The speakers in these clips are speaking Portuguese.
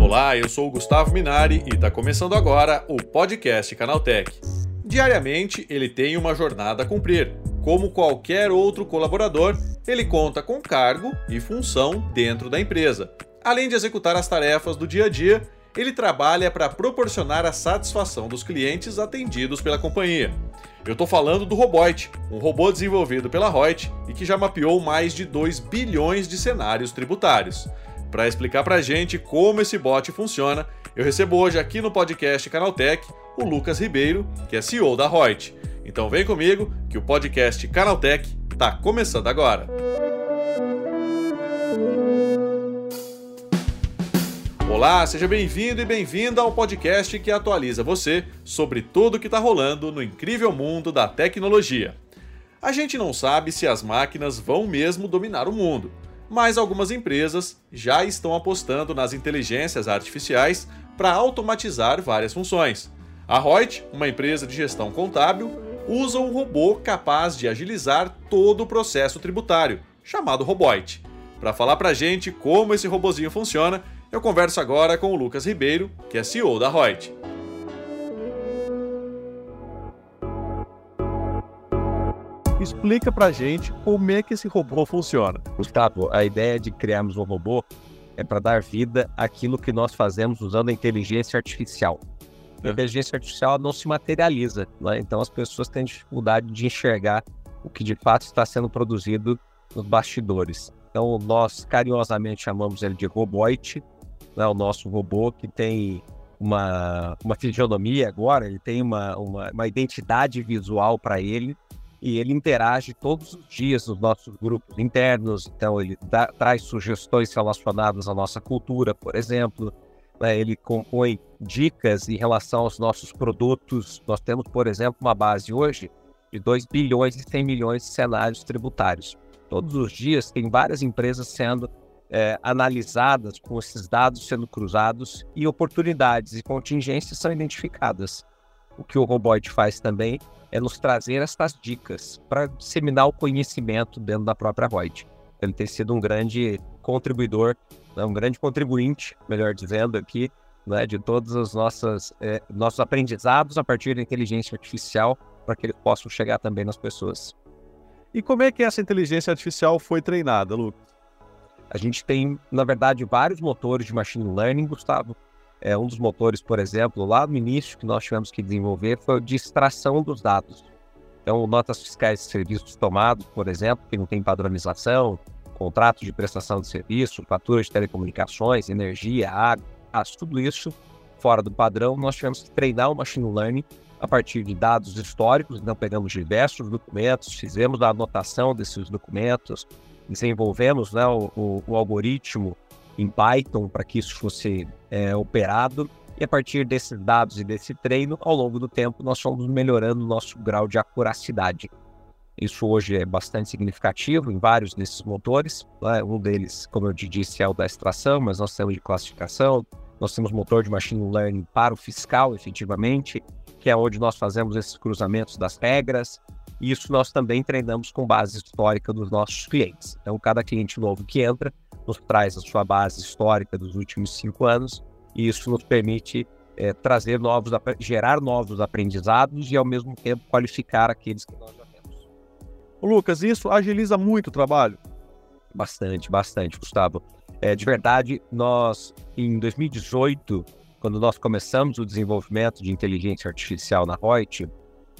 Olá, eu sou o Gustavo Minari e está começando agora o podcast Canaltech. Diariamente ele tem uma jornada a cumprir. Como qualquer outro colaborador, ele conta com cargo e função dentro da empresa. Além de executar as tarefas do dia a dia, ele trabalha para proporcionar a satisfação dos clientes atendidos pela companhia. Eu estou falando do Roboit, um robô desenvolvido pela Reut e que já mapeou mais de 2 bilhões de cenários tributários. Para explicar para a gente como esse bot funciona, eu recebo hoje aqui no podcast Canaltech o Lucas Ribeiro, que é CEO da Reut. Então vem comigo que o podcast Canaltech está começando agora. Olá, seja bem-vindo e bem-vinda ao podcast que atualiza você sobre tudo o que está rolando no incrível mundo da tecnologia. A gente não sabe se as máquinas vão mesmo dominar o mundo, mas algumas empresas já estão apostando nas inteligências artificiais para automatizar várias funções. A Reut, uma empresa de gestão contábil, usa um robô capaz de agilizar todo o processo tributário, chamado Roboit. Para falar para gente como esse robozinho funciona, eu converso agora com o Lucas Ribeiro, que é CEO da Reut. Explica pra gente como é que esse robô funciona. Gustavo, a ideia de criarmos um robô é para dar vida àquilo que nós fazemos usando a inteligência artificial. A é. inteligência artificial não se materializa, né? então as pessoas têm dificuldade de enxergar o que de fato está sendo produzido nos bastidores. Então nós carinhosamente chamamos ele de Roboit, né, o nosso robô, que tem uma, uma fisionomia agora, ele tem uma, uma, uma identidade visual para ele e ele interage todos os dias nos nossos grupos internos, então ele dá, traz sugestões relacionadas à nossa cultura, por exemplo, né, ele compõe dicas em relação aos nossos produtos. Nós temos, por exemplo, uma base hoje de 2 bilhões e 100 milhões de cenários tributários. Todos os dias tem várias empresas sendo é, analisadas, com esses dados sendo cruzados e oportunidades e contingências são identificadas. O que o Roboit faz também é nos trazer essas dicas para disseminar o conhecimento dentro da própria Reut. Ele tem sido um grande contribuidor, né, um grande contribuinte, melhor dizendo aqui, né, de todos os nossos, é, nossos aprendizados a partir da inteligência artificial para que eles possam chegar também nas pessoas. E como é que essa inteligência artificial foi treinada, Lucas? A gente tem, na verdade, vários motores de machine learning, Gustavo. É, um dos motores, por exemplo, lá no início que nós tivemos que desenvolver foi de extração dos dados. Então, notas fiscais de serviços tomados, por exemplo, que não tem padronização, contratos de prestação de serviço, faturas de telecomunicações, energia, água, tudo isso fora do padrão, nós tivemos que treinar o machine learning a partir de dados históricos, então pegamos diversos documentos, fizemos a anotação desses documentos, desenvolvemos né, o, o, o algoritmo em Python para que isso fosse é, operado. E a partir desses dados e desse treino, ao longo do tempo, nós fomos melhorando o nosso grau de acuracidade. Isso hoje é bastante significativo em vários desses motores. Né? Um deles, como eu te disse, é o da extração, mas nós temos de classificação, nós temos motor de machine learning para o fiscal, efetivamente, que é onde nós fazemos esses cruzamentos das regras, isso nós também treinamos com base histórica dos nossos clientes. Então, cada cliente novo que entra nos traz a sua base histórica dos últimos cinco anos e isso nos permite é, trazer novos, gerar novos aprendizados e ao mesmo tempo qualificar aqueles que nós já temos. Lucas, isso agiliza muito o trabalho? Bastante, bastante, Gustavo. É, de verdade, nós em 2018, quando nós começamos o desenvolvimento de inteligência artificial na Reut,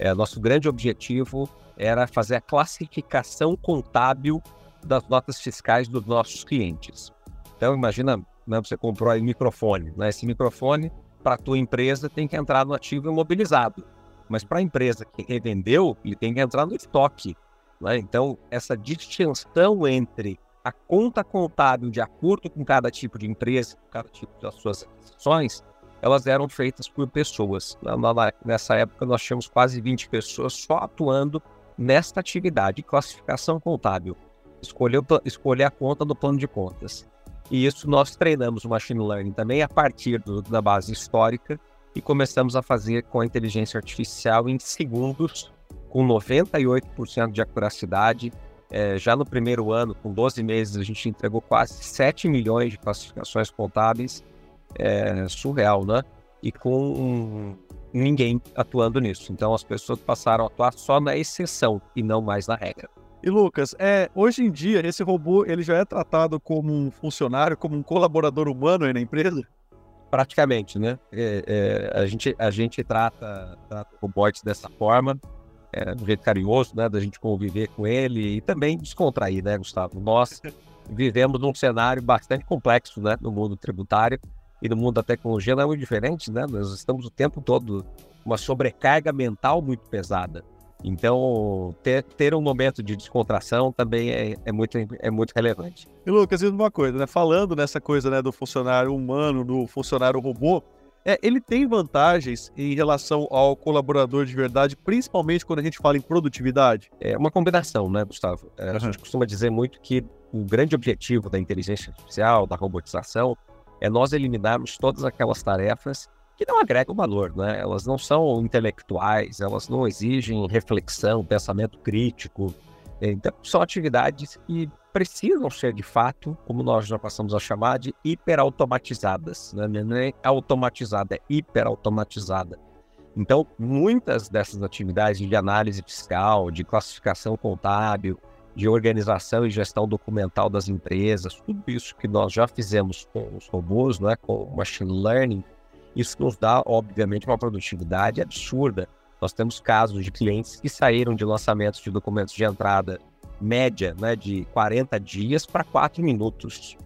é, nosso grande objetivo era fazer a classificação contábil das notas fiscais dos nossos clientes. Então, imagina, né, você comprou aí um microfone. Né? Esse microfone, para a tua empresa, tem que entrar no ativo imobilizado. Mas para a empresa que revendeu, ele tem que entrar no estoque. Né? Então, essa distinção entre a conta contábil de acordo com cada tipo de empresa, com cada tipo das suas aquisições, elas eram feitas por pessoas. Nessa época, nós tínhamos quase 20 pessoas só atuando nesta atividade, classificação contábil, escolher, escolher a conta do plano de contas. E isso nós treinamos o machine learning também a partir do, da base histórica e começamos a fazer com a inteligência artificial em segundos, com 98% de acuracidade, É, já no primeiro ano, com 12 meses, a gente entregou quase 7 milhões de classificações contábeis. É, surreal, né? E com ninguém atuando nisso. Então as pessoas passaram a atuar só na exceção e não mais na regra. E Lucas, é, hoje em dia esse robô ele já é tratado como um funcionário, como um colaborador humano aí na empresa? Praticamente, né? É, é, a, gente, a gente trata, trata dessa forma é, um jeito carinhoso, né, da gente conviver com ele e também descontrair, né, Gustavo? Nós vivemos num cenário bastante complexo, né, no mundo tributário e no mundo da tecnologia não é muito diferente, né? Nós estamos o tempo todo uma sobrecarga mental muito pesada. Então, ter, ter um momento de descontração também é, é, muito, é muito relevante. E Lucas, diz uma coisa, né? Falando nessa coisa né, do funcionário humano, do funcionário robô, é, ele tem vantagens em relação ao colaborador de verdade, principalmente quando a gente fala em produtividade? É uma combinação, né, Gustavo? É, uhum. A gente costuma dizer muito que o grande objetivo da inteligência artificial, da robotização, é nós eliminarmos todas aquelas tarefas que não agregam valor, né? Elas não são intelectuais, elas não exigem reflexão, pensamento crítico. Então, são atividades que precisam ser de fato, como nós já passamos a chamar, de hiperautomatizadas. Né? Não é automatizada, é hiperautomatizada. Então, muitas dessas atividades de análise fiscal, de classificação contábil, de organização e gestão documental das empresas, tudo isso que nós já fizemos com os robôs, né, com o machine learning, isso nos dá, obviamente, uma produtividade absurda. Nós temos casos de clientes que saíram de lançamentos de documentos de entrada média né, de 40 dias para 4 minutos.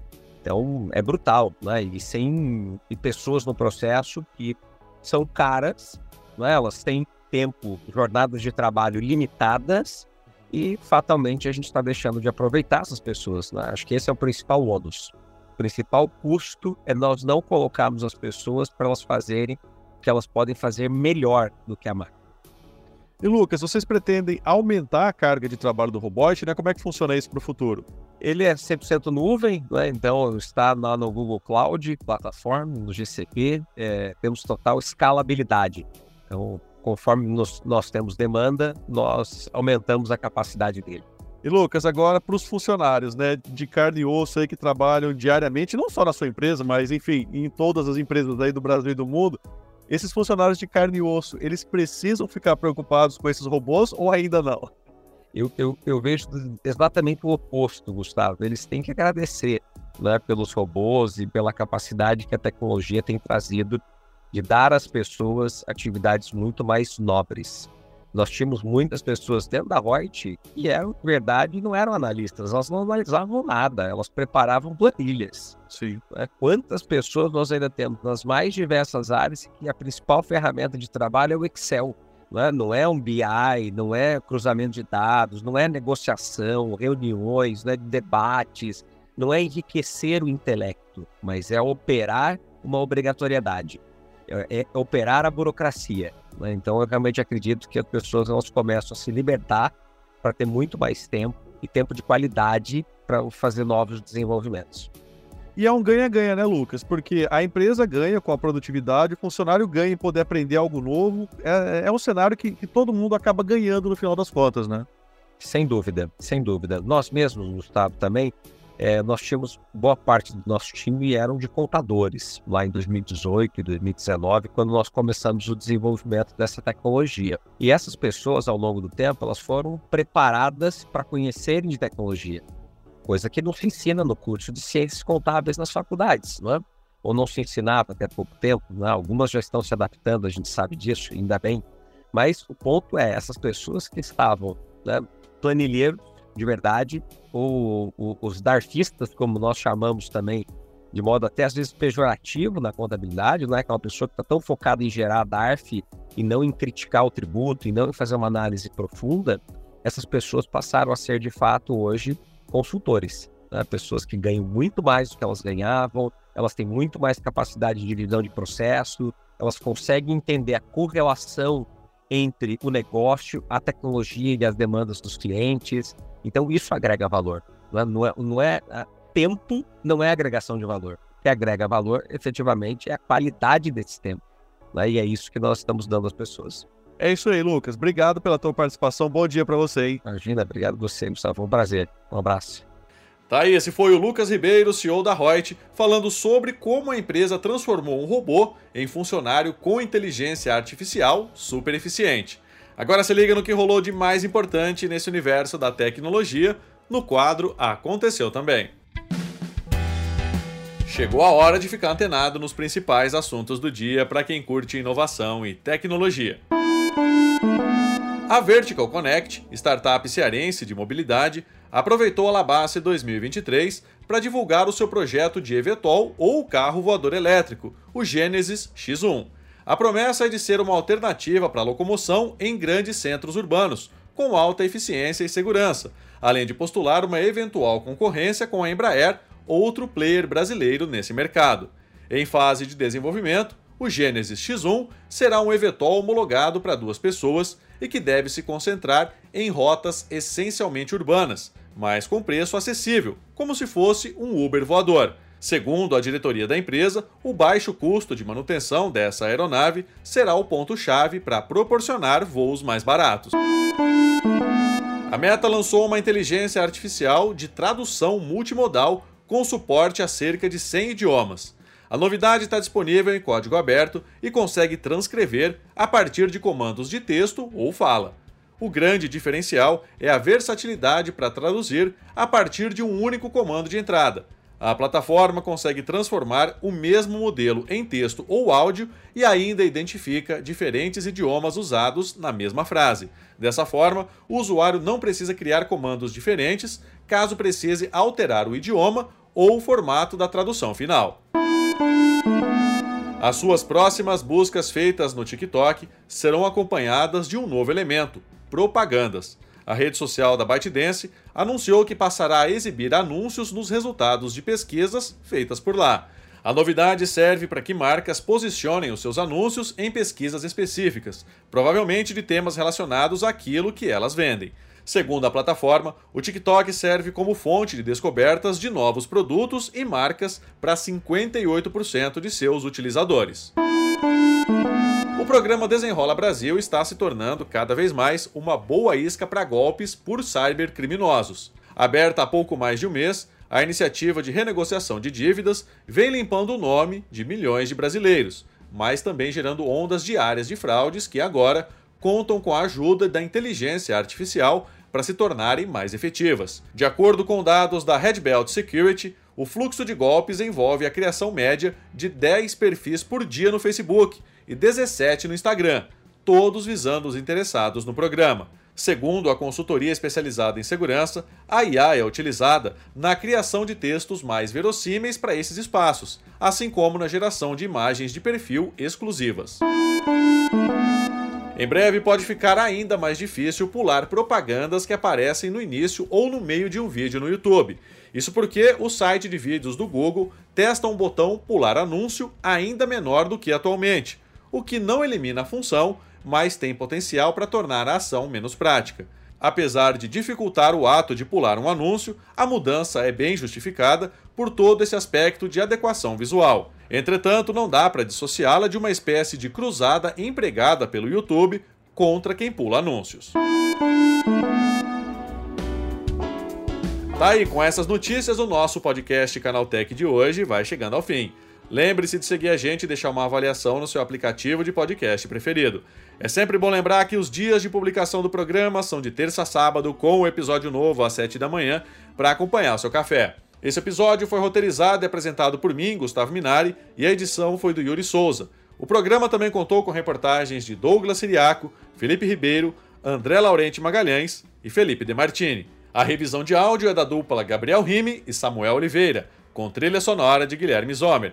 Então é brutal, né? E sem e pessoas no processo que são caras, né? elas têm tempo, jornadas de trabalho limitadas e fatalmente a gente está deixando de aproveitar essas pessoas. Né? Acho que esse é o principal ônus. O principal custo é nós não colocarmos as pessoas para elas fazerem o que elas podem fazer melhor do que a máquina. E Lucas, vocês pretendem aumentar a carga de trabalho do robot, né? Como é que funciona isso para o futuro? Ele é 100% nuvem, né? então está lá no Google Cloud, plataforma, no GCP, é, temos total escalabilidade. Então, conforme nos, nós temos demanda, nós aumentamos a capacidade dele. E Lucas, agora para os funcionários, né, de carne e osso aí que trabalham diariamente, não só na sua empresa, mas enfim, em todas as empresas aí do Brasil e do mundo, esses funcionários de carne e osso, eles precisam ficar preocupados com esses robôs ou ainda não? Eu, eu, eu vejo exatamente o oposto, Gustavo. Eles têm que agradecer né, pelos robôs e pela capacidade que a tecnologia tem trazido de dar às pessoas atividades muito mais nobres. Nós tínhamos muitas pessoas dentro da Reut que eram, verdade, não eram analistas, elas não analisavam nada, elas preparavam planilhas. Sim. Né? Quantas pessoas nós ainda temos nas mais diversas áreas que a principal ferramenta de trabalho é o Excel? Não é, não é um BI, não é cruzamento de dados, não é negociação, reuniões, né, debates, não é enriquecer o intelecto, mas é operar uma obrigatoriedade, é, é operar a burocracia. Né? Então, eu realmente acredito que as pessoas elas começam a se libertar para ter muito mais tempo e tempo de qualidade para fazer novos desenvolvimentos. E é um ganha-ganha, né, Lucas? Porque a empresa ganha com a produtividade, o funcionário ganha em poder aprender algo novo. É, é um cenário que, que todo mundo acaba ganhando no final das contas, né? Sem dúvida, sem dúvida. Nós mesmos, Gustavo, também é, nós tínhamos boa parte do nosso time eram de contadores lá em 2018 e 2019 quando nós começamos o desenvolvimento dessa tecnologia e essas pessoas ao longo do tempo elas foram preparadas para conhecerem de tecnologia coisa que não se ensina no curso de ciências contábeis nas faculdades não é? ou não se ensinava até pouco tempo né? algumas já estão se adaptando a gente sabe disso ainda bem mas o ponto é essas pessoas que estavam né, planilheiros de verdade, ou, ou os darfistas, como nós chamamos também, de modo até às vezes pejorativo na contabilidade, não é? Que é uma pessoa que está tão focada em gerar DARF e não em criticar o tributo, e não em fazer uma análise profunda, essas pessoas passaram a ser de fato hoje consultores. Né? Pessoas que ganham muito mais do que elas ganhavam, elas têm muito mais capacidade de divisão de processo, elas conseguem entender a correlação entre o negócio, a tecnologia e as demandas dos clientes, então isso agrega valor. Não é, não é, não é tempo, não é agregação de valor. O que agrega valor, efetivamente, é a qualidade desse tempo. Né? E é isso que nós estamos dando às pessoas. É isso aí, Lucas. Obrigado pela tua participação. Bom dia para você, hein? Imagina, obrigado você, Gustavo. Foi um prazer. Um abraço. Tá aí, esse foi o Lucas Ribeiro, CEO da Reut, falando sobre como a empresa transformou um robô em funcionário com inteligência artificial super eficiente. Agora se liga no que rolou de mais importante nesse universo da tecnologia, no quadro Aconteceu Também. Chegou a hora de ficar antenado nos principais assuntos do dia para quem curte inovação e tecnologia. A Vertical Connect, startup cearense de mobilidade, aproveitou a Labace 2023 para divulgar o seu projeto de eVTOL ou carro voador elétrico, o Genesis X1. A promessa é de ser uma alternativa para a locomoção em grandes centros urbanos, com alta eficiência e segurança, além de postular uma eventual concorrência com a Embraer, outro player brasileiro nesse mercado. Em fase de desenvolvimento, o Genesis X1 será um eVTOL homologado para duas pessoas e que deve se concentrar em rotas essencialmente urbanas, mas com preço acessível, como se fosse um Uber voador. Segundo a diretoria da empresa, o baixo custo de manutenção dessa aeronave será o ponto-chave para proporcionar voos mais baratos. A Meta lançou uma inteligência artificial de tradução multimodal com suporte a cerca de 100 idiomas. A novidade está disponível em código aberto e consegue transcrever a partir de comandos de texto ou fala. O grande diferencial é a versatilidade para traduzir a partir de um único comando de entrada. A plataforma consegue transformar o mesmo modelo em texto ou áudio e ainda identifica diferentes idiomas usados na mesma frase. Dessa forma, o usuário não precisa criar comandos diferentes caso precise alterar o idioma ou o formato da tradução final. As suas próximas buscas feitas no TikTok serão acompanhadas de um novo elemento: propagandas. A rede social da ByteDance anunciou que passará a exibir anúncios nos resultados de pesquisas feitas por lá. A novidade serve para que marcas posicionem os seus anúncios em pesquisas específicas, provavelmente de temas relacionados àquilo que elas vendem. Segundo a plataforma, o TikTok serve como fonte de descobertas de novos produtos e marcas para 58% de seus utilizadores. Programa Desenrola Brasil está se tornando cada vez mais uma boa isca para golpes por cybercriminosos. Aberta há pouco mais de um mês, a iniciativa de renegociação de dívidas vem limpando o nome de milhões de brasileiros, mas também gerando ondas diárias de fraudes que agora contam com a ajuda da inteligência artificial para se tornarem mais efetivas. De acordo com dados da Red Belt Security, o fluxo de golpes envolve a criação média de 10 perfis por dia no Facebook e 17 no Instagram, todos visando os interessados no programa. Segundo a consultoria especializada em segurança, a IA é utilizada na criação de textos mais verossímeis para esses espaços, assim como na geração de imagens de perfil exclusivas. Em breve pode ficar ainda mais difícil pular propagandas que aparecem no início ou no meio de um vídeo no YouTube. Isso porque o site de vídeos do Google testa um botão pular anúncio ainda menor do que atualmente, o que não elimina a função, mas tem potencial para tornar a ação menos prática. Apesar de dificultar o ato de pular um anúncio, a mudança é bem justificada por todo esse aspecto de adequação visual. Entretanto, não dá para dissociá-la de uma espécie de cruzada empregada pelo YouTube contra quem pula anúncios. Tá aí, com essas notícias, o nosso podcast Canaltech de hoje vai chegando ao fim. Lembre-se de seguir a gente e deixar uma avaliação no seu aplicativo de podcast preferido. É sempre bom lembrar que os dias de publicação do programa são de terça a sábado, com o episódio novo às 7 da manhã, para acompanhar seu café. Esse episódio foi roteirizado e apresentado por mim, Gustavo Minari, e a edição foi do Yuri Souza. O programa também contou com reportagens de Douglas Siriaco, Felipe Ribeiro, André Laurente Magalhães e Felipe De Martini. A revisão de áudio é da dupla Gabriel Rime e Samuel Oliveira, com trilha sonora de Guilherme Zomer.